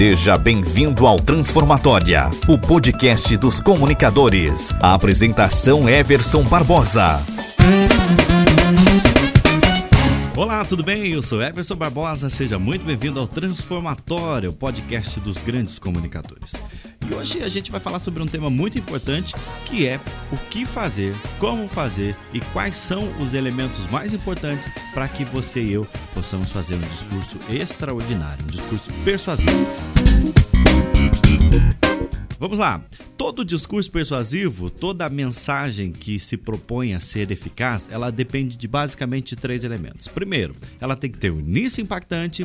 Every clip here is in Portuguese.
Seja bem-vindo ao Transformatória, o podcast dos comunicadores. A apresentação Everson Barbosa. Olá, tudo bem? Eu sou Everson Barbosa, seja muito bem-vindo ao Transformatória, o podcast dos grandes comunicadores. E hoje a gente vai falar sobre um tema muito importante que é o que fazer, como fazer e quais são os elementos mais importantes para que você e eu possamos fazer um discurso extraordinário, um discurso persuasivo. Vamos lá. Todo discurso persuasivo, toda mensagem que se propõe a ser eficaz, ela depende de basicamente três elementos. Primeiro, ela tem que ter um início impactante.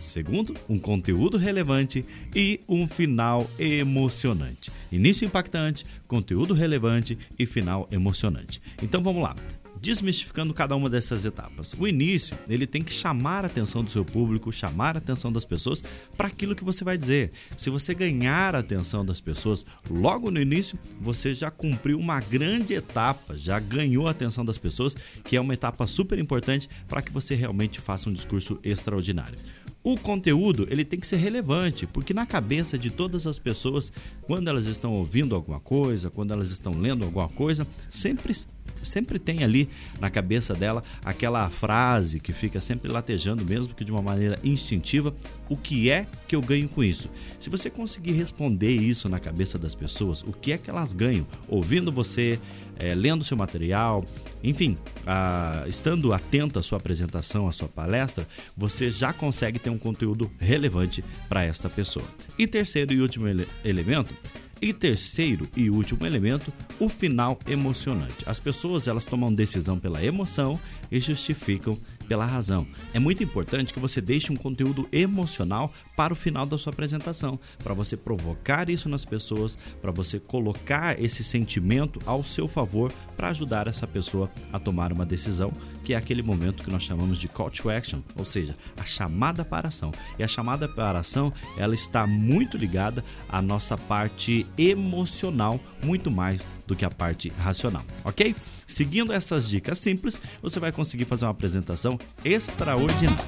Segundo, um conteúdo relevante e um final emocionante. Início impactante, conteúdo relevante e final emocionante. Então vamos lá desmistificando cada uma dessas etapas. O início, ele tem que chamar a atenção do seu público, chamar a atenção das pessoas para aquilo que você vai dizer. Se você ganhar a atenção das pessoas logo no início, você já cumpriu uma grande etapa, já ganhou a atenção das pessoas, que é uma etapa super importante para que você realmente faça um discurso extraordinário. O conteúdo ele tem que ser relevante, porque na cabeça de todas as pessoas, quando elas estão ouvindo alguma coisa, quando elas estão lendo alguma coisa, sempre sempre tem ali na cabeça dela aquela frase que fica sempre latejando, mesmo que de uma maneira instintiva, o que é que eu ganho com isso? Se você conseguir responder isso na cabeça das pessoas, o que é que elas ganham ouvindo você, é, lendo seu material, enfim, a, estando atento à sua apresentação, à sua palestra, você já consegue ter um conteúdo relevante para esta pessoa. E terceiro e último ele elemento e terceiro e último elemento, o final emocionante. As pessoas elas tomam decisão pela emoção e justificam pela razão. É muito importante que você deixe um conteúdo emocional para o final da sua apresentação, para você provocar isso nas pessoas, para você colocar esse sentimento ao seu favor para ajudar essa pessoa a tomar uma decisão, que é aquele momento que nós chamamos de call to action, ou seja, a chamada para ação. E a chamada para ação, ela está muito ligada à nossa parte emocional, muito mais do que a parte racional, ok? Seguindo essas dicas simples, você vai conseguir fazer uma apresentação extraordinária.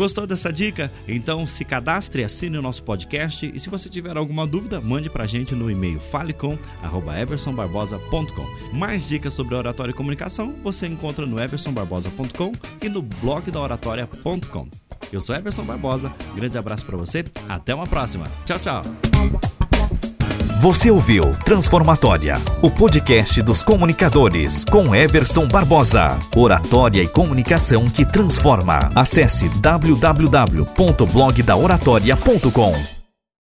Gostou dessa dica? Então se cadastre, assine o nosso podcast e se você tiver alguma dúvida, mande pra gente no e-mail falecom@eversonbarbosa.com. Mais dicas sobre oratória e comunicação você encontra no eversonbarbosa.com e no blog da oratória.com. Eu sou Everson Barbosa, grande abraço para você, até uma próxima. Tchau, tchau. Você ouviu Transformatória, o podcast dos comunicadores com Everson Barbosa. Oratória e comunicação que transforma. Acesse www.blogdaoratoria.com.